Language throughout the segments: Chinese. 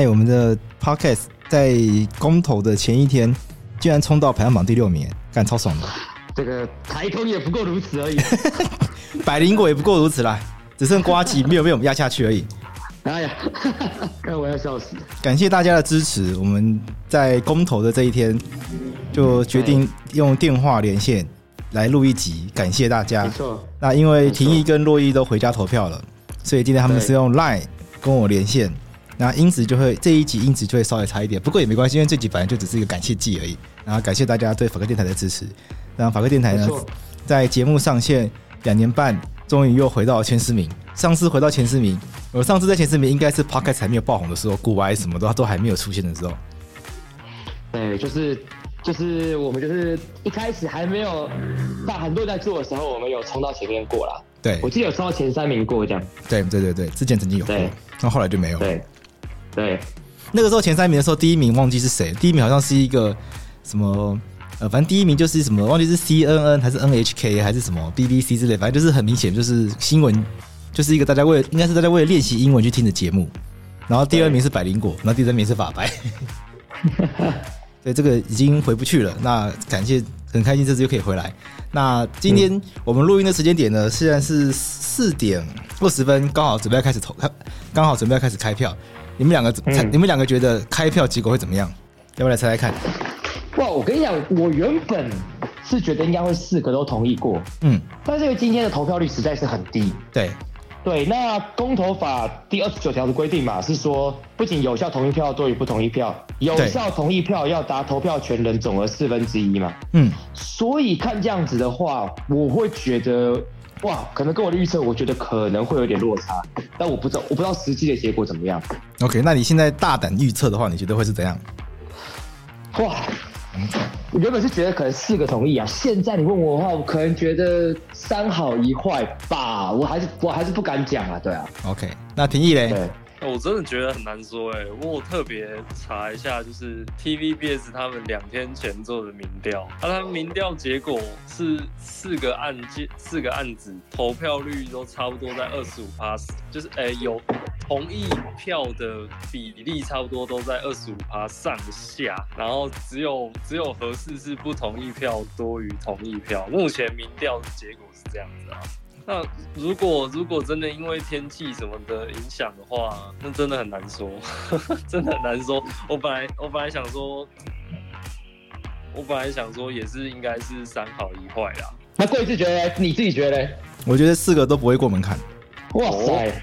哎，我们的 Podcast 在公投的前一天，居然冲到排行榜第六名，干超爽的。这个台通也不过如此而已，百灵果也不过如此啦，只剩瓜吉没有被我们压下去而已。哎呀，看我要笑死！感谢大家的支持，我们在公投的这一天就决定用电话连线来录一集，感谢大家。没错。那因为廷义跟洛伊都回家投票了，所以今天他们是用 Line 跟我连线。那音质就会这一集音质就会稍微差一点，不过也没关系，因为这集本来就只是一个感谢祭而已。然后感谢大家对法克电台的支持。然后法克电台呢，在节目上线两年半，终于又回到前十名。上次回到前十名，我上次在前十名应该是 Podcast 还没有爆红的时候，古玩什么的都还没有出现的时候。对，就是就是我们就是一开始还没有大很多人在做的时候，我们有冲到前面过了。对，我记得有冲到前三名过这样。对对对对，之前曾经有过，那后来就没有。对。对，那个时候前三名的时候，第一名忘记是谁，第一名好像是一个什么呃，反正第一名就是什么，忘记是 CNN 还是 NHK 还是什么 BBC 之类，反正就是很明显就是新闻，就是一个大家为了应该是大家为了练习英文去听的节目。然后第二名是百灵果，然后第三名是法白。对，这个已经回不去了。那感谢，很开心这次又可以回来。那今天我们录音的时间点呢，虽然是四点二十分，刚好准备要开始投，刚好准备要开始开票。你们两个猜，你们两个觉得开票结果会怎么样？要不要来猜猜看？哇，我跟你讲，我原本是觉得应该会四个都同意过，嗯，但是因为今天的投票率实在是很低。对，对，那公投法第二十九条的规定嘛，是说不仅有效同意票多于不同意票，有效同意票要达投票权人总额四分之一嘛，嗯，所以看这样子的话，我会觉得。哇，可能跟我的预测，我觉得可能会有点落差，但我不知道，我不知道实际的结果怎么样。OK，那你现在大胆预测的话，你觉得会是怎样？哇，我原本是觉得可能四个同意啊，现在你问我的话，我可能觉得三好一坏吧，我还是我还是不敢讲啊，对啊。OK，那廷义嘞？我真的觉得很难说哎，我特别查一下，就是 TVBS 他们两天前做的民调，那他们民调结果是四个案件、四个案子投票率都差不多在二十五趴，就是哎有同意票的比例差不多都在二十五趴上下，然后只有只有合适是不同意票多于同意票，目前民调的结果是这样子啊。那如果如果真的因为天气什么的影响的话，那真的很难说，真的很难说。我本来我本来想说，我本来想说也是应该是三好一坏啦。那贵志觉得你自己觉得？我觉得四个都不会过门槛。哇塞，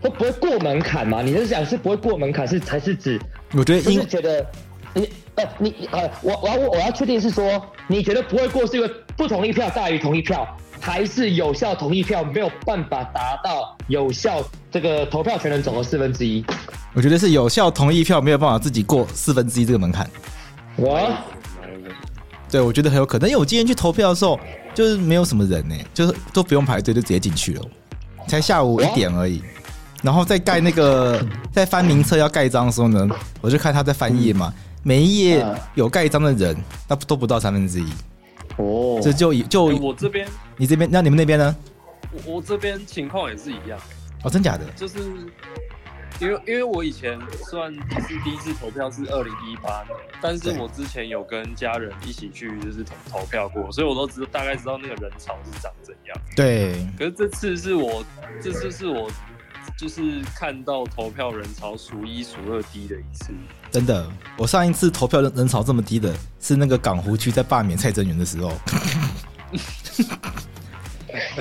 都不会过门槛吗？你是想是不会过门槛，是才是指？我觉得因为觉得你呃你呃我我要我要确定是说你觉得不会过是因为不同意票大于同意票。还是有效同意票没有办法达到有效这个投票权人总额四分之一。我觉得是有效同意票没有办法自己过四分之一这个门槛。我，对，我觉得很有可能，因为我今天去投票的时候就是没有什么人呢，就是都不用排队就直接进去了，才下午一点而已。然后在盖那个在翻名册要盖章的时候呢，我就看他在翻页嘛，每一页有盖章的人，那都不到三分之一。哦，这就就我这边，你这边，那你们那边呢？我我这边情况也是一样。哦，真假的？就是因为因为我以前算是第一次投票是二零一八年，但是我之前有跟家人一起去就是投投票过，所以我都知道大概知道那个人潮是长怎样。对。可是这次是我这次是我就是看到投票人潮数一数二低的一次。真的，我上一次投票人人潮这么低的是那个港湖区在罢免蔡正元的时候，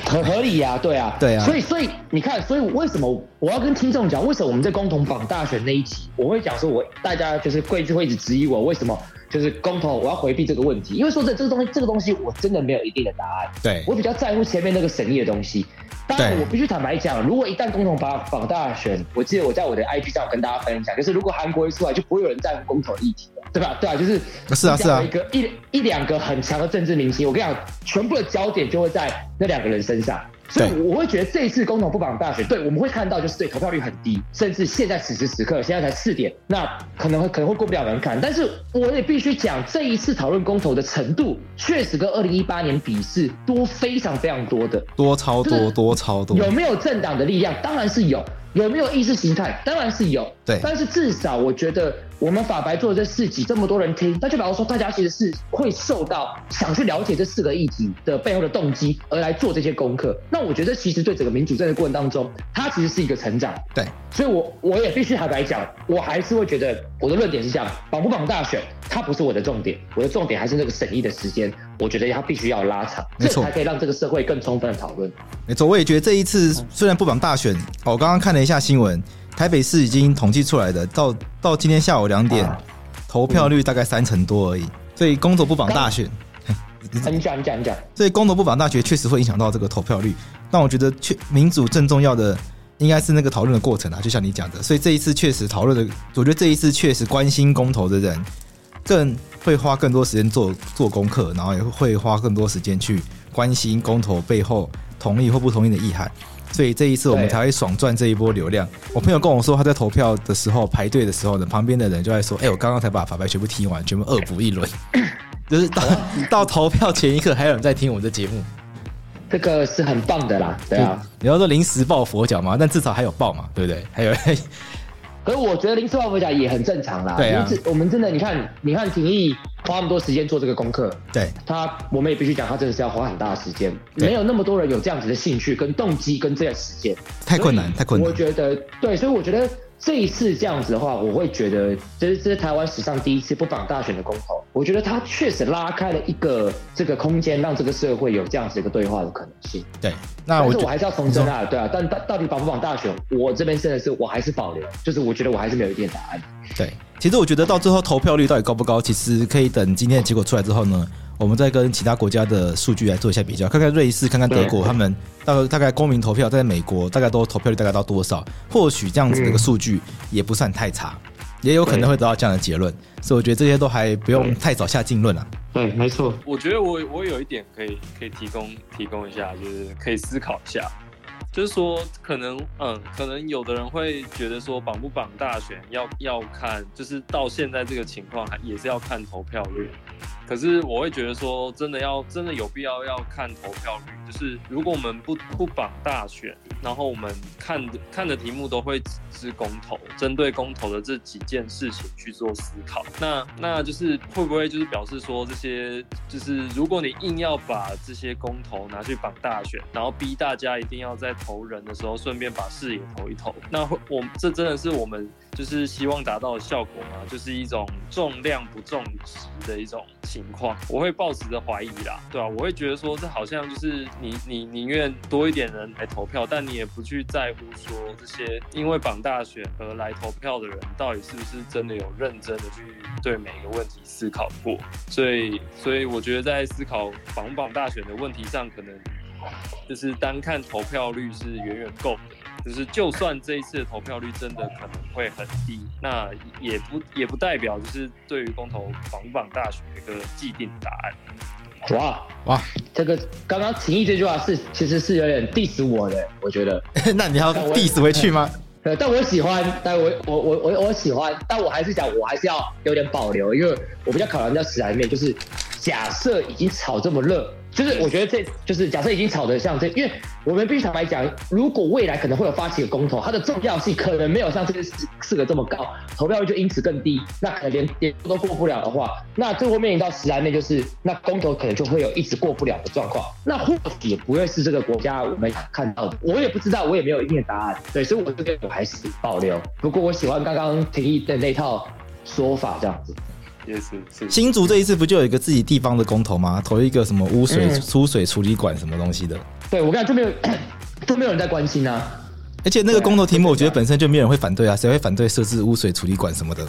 很 合理呀，对啊，对啊，所以所以你看，所以为什么我要跟听众讲，为什么我们在共同榜大选那一集，我会讲说我大家就是贵志会一直质疑我为什么就是公投，我要回避这个问题，因为说这这个东西，这个东西我真的没有一定的答案。对，我比较在乎前面那个审议的东西。当然，我必须坦白讲，如果一旦公投把绑大选，我记得我在我的 IG 上跟大家分享，就是如果韩国一出来，就不会有人在乎公投议题了，对吧？对啊，就是是啊是啊，一个一一两个很强的政治明星，我跟你讲，全部的焦点就会在那两个人身上。所以我会觉得这一次公投不绑大选，对，我们会看到就是对投票率很低，甚至现在此时此刻现在才四点，那可能会可能会过不了门槛。但是我也必须讲，这一次讨论公投的程度，确实跟二零一八年比是多非常非常多的，多超多多超多。有没有政党的力量？当然是有。有没有意识形态？当然是有。对，但是至少我觉得我们法白做的这四集，这么多人听，那就表示说大家其实是会受到想去了解这四个议题的背后的动机而来做这些功课。那我觉得其实对整个民主政治过程当中，它其实是一个成长。对，所以我我也必须坦白讲，我还是会觉得我的论点是这样：绑不绑大选，它不是我的重点，我的重点还是那个审议的时间。我觉得它必须要拉长，这才可以让这个社会更充分的讨论。没错，我也觉得这一次虽然不绑大选，我刚刚看了一下新闻，台北市已经统计出来的，到到今天下午两点，啊、投票率大概三成多而已。所以公投不绑大选，你讲你讲你讲，所以公投不绑大选确实会影响到这个投票率。但我觉得，确民主更重要的应该是那个讨论的过程啊，就像你讲的。所以这一次确实讨论的，我觉得这一次确实关心公投的人更。会花更多时间做做功课，然后也会花更多时间去关心公投背后同意或不同意的意涵，所以这一次我们才会爽赚这一波流量。我朋友跟我说，他在投票的时候排队的时候呢，旁边的人就在说：“哎，我刚刚才把法白全部听完，全部恶补一轮，就是到到投票前一刻还有人在听我们的节目。”这个是很棒的啦，对啊，你要说临时抱佛脚嘛，但至少还有抱嘛，对不对？还有。可是我觉得临时抱佛脚也很正常啦。对啊，我们真的，你看，你看，廷义花那么多时间做这个功课，对他，我们也必须讲，他真的是要花很大的时间，没有那么多人有这样子的兴趣跟动机跟这个时间，太困难，太困难。我觉得对，所以我觉得。这一次这样子的话，我会觉得这是这是台湾史上第一次不绑大选的公投。我觉得它确实拉开了一个这个空间，让这个社会有这样子一个对话的可能性。对，那我但是我还是要重申啊，对啊，但到到底绑不绑大选，我这边真的是我还是保留，就是我觉得我还是没有一点答案。对，其实我觉得到最后投票率到底高不高，其实可以等今天的结果出来之后呢。我们再跟其他国家的数据来做一下比较，看看瑞士、看看德国，他们大概大概公民投票在美国大概都投票率大概到多少？或许这样子的一个数据也不算太差，也有可能会得到这样的结论。所以我觉得这些都还不用太早下定论啊。对，没错。我觉得我我有一点可以可以提供提供一下，就是可以思考一下。就是说，可能，嗯，可能有的人会觉得说，绑不绑大选要要看，就是到现在这个情况，还也是要看投票率。可是我会觉得说，真的要真的有必要要看投票率。就是如果我们不不绑大选，然后我们看的看的题目都会只是公投，针对公投的这几件事情去做思考，那那就是会不会就是表示说，这些就是如果你硬要把这些公投拿去绑大选，然后逼大家一定要在投人的时候顺便把事也投一投，那我这真的是我们就是希望达到的效果吗？就是一种重量不重质的一种情况，我会抱持着怀疑啦，对吧、啊？我会觉得说，这好像就是。你你宁愿多一点人来投票，但你也不去在乎说这些因为绑大选而来投票的人到底是不是真的有认真的去对每一个问题思考过。所以所以我觉得在思考绑不绑大选的问题上，可能就是单看投票率是远远够的。就是就算这一次的投票率真的可能会很低，那也不也不代表就是对于公投绑不绑大选一个既定答案。哇哇，这个刚刚情谊这句话是其实是有点 diss 我的，我觉得。那你要 diss 回去吗？对，但我喜欢，但我我我我我喜欢，但我还是讲，我还是要有点保留，因为我比较考量在实在面，就是假设已经炒这么热。就是我觉得这就是假设已经吵得像这，因为我们必须坦白讲，如果未来可能会有发起的公投，它的重要性可能没有像这个四个这么高，投票率就因此更低，那可能连连都过不了的话，那最后面临到实来面就是那公投可能就会有一直过不了的状况，那或许也不会是这个国家我们看到的，我也不知道，我也没有一定的答案，对，所以我这边我还是保留。不过我喜欢刚刚廷议的那套说法，这样子。新竹这一次不就有一个自己地方的公投吗？投一个什么污水出水处理管什么东西的？对，我看就没有，都没有人在关心啊。而且那个公投题目，我觉得本身就没有人会反对啊，谁会反对设置污水处理管什么的？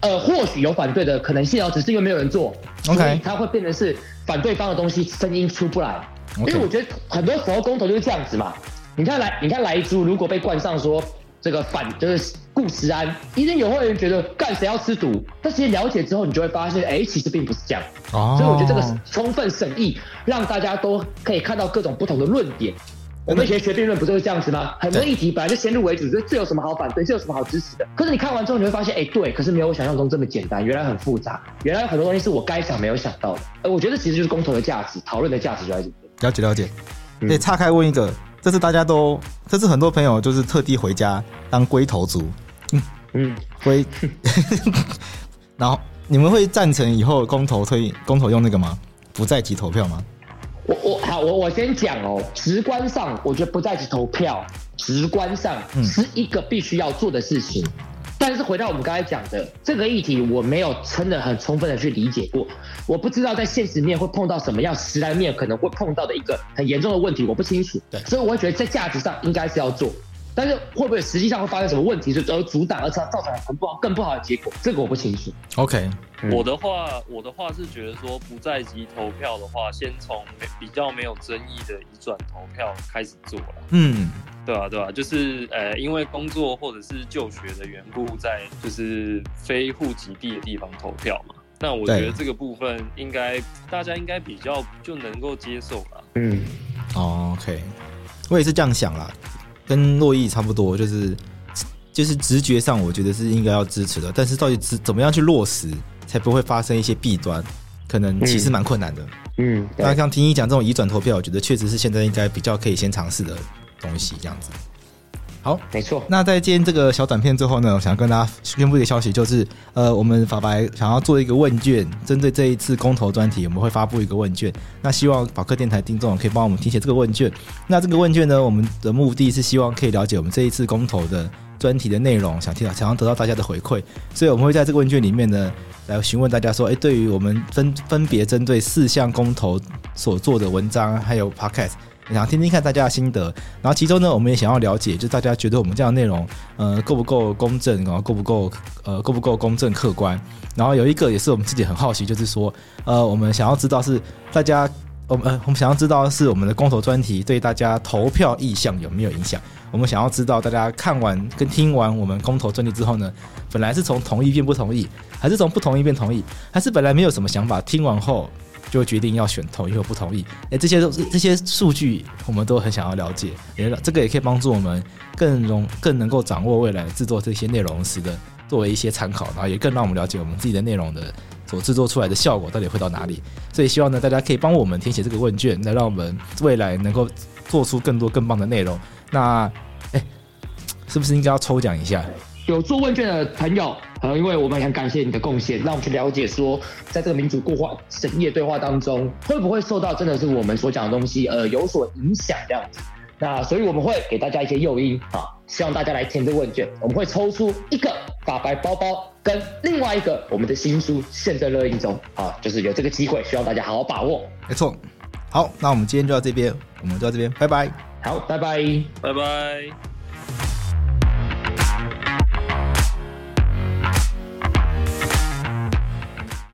呃，或许有反对的可能性哦，只是因为没有人做，OK，所以它会变成是反对方的东西声音出不来。Okay. 因为我觉得很多时候公投就是这样子嘛。你看来，你看莱猪如果被冠上说这个反就是顾食安，一定有会人觉得干谁要吃赌？但其实了解之后，你就会发现，哎，其实并不是这样。哦，所以我觉得这个充分审议，让大家都可以看到各种不同的论点。我们以前学辩论不就是这样子吗？很多议题本来就先入为主，觉得这有什么好反对，这有什么好支持的？可是你看完之后，你会发现，哎，对，可是没有我想象中这么简单，原来很复杂，原来有很多东西是我该想没有想到的。呃，我觉得其实就是公投的价值，讨论的价值就在这里。了解了解。对，岔开问一个，这次大家都，这次很多朋友就是特地回家当龟头族。嗯嗯，龟。然后你们会赞成以后公投推公投用那个吗？不在籍投票吗？我我好，我我先讲哦。直观上，我觉得不在籍投票，直观上是一个必须要做的事情。嗯、但是回到我们刚才讲的这个议题，我没有真的很充分的去理解过。我不知道在现实面会碰到什么样实来面可能会碰到的一个很严重的问题，我不清楚。对，所以我会觉得在价值上应该是要做。但是会不会实际上会发生什么问题，就而阻挡，而造造成很不好、更不好的结果？这个我不清楚。OK，、嗯、我的话，我的话是觉得说，不在籍投票的话，先从比较没有争议的移转投票开始做了。嗯，对啊，对啊，就是呃，因为工作或者是就学的缘故，在就是非户籍地的地方投票嘛。那我觉得这个部分应该大家应该比较就能够接受了。嗯，OK，我也是这样想啦。跟洛伊差不多，就是就是直觉上，我觉得是应该要支持的。但是到底怎怎么样去落实，才不会发生一些弊端，可能其实蛮困难的。嗯，那像听你讲这种移转投票，我觉得确实是现在应该比较可以先尝试的东西，这样子。好，没错。那在今天这个小短片之后呢，我想要跟大家宣布一个消息，就是呃，我们法白想要做一个问卷，针对这一次公投专题，我们会发布一个问卷。那希望法客电台听众可以帮我们填写这个问卷。那这个问卷呢，我们的目的是希望可以了解我们这一次公投的专题的内容，想听，想要得到大家的回馈。所以我们会在这个问卷里面呢，来询问大家说，哎，对于我们分分别针对四项公投所做的文章，还有 podcast。想听听看大家的心得，然后其中呢，我们也想要了解，就大家觉得我们这样的内容，呃，够不够公正，然后够不够，呃，够不够公正客观。然后有一个也是我们自己很好奇，就是说，呃，我们想要知道是大家，我们呃，我们想要知道是我们的公投专题对大家投票意向有没有影响？我们想要知道大家看完跟听完我们公投专题之后呢，本来是从同意变不同意，还是从不同意变同意，还是本来没有什么想法，听完后。就决定要选同意或不同意，哎，这些都是这些数据，我们都很想要了解。也这个也可以帮助我们更容更能够掌握未来制作这些内容时的作为一些参考，然后也更让我们了解我们自己的内容的所制作出来的效果到底会到哪里。所以希望呢，大家可以帮我们填写这个问卷，来让我们未来能够做出更多更棒的内容。那，哎，是不是应该要抽奖一下？有做问卷的朋友，呃，因为我们很感谢你的贡献，让我们去了解说，在这个民主过话深夜对话当中，会不会受到真的是我们所讲的东西，呃，有所影响这样子。那所以我们会给大家一些诱因啊，希望大家来填这个问卷，我们会抽出一个法白包包，跟另外一个我们的新书现在热映中啊，就是有这个机会，希望大家好好把握。没错，好，那我们今天就到这边，我们就到这边，拜拜。好，拜拜，拜拜。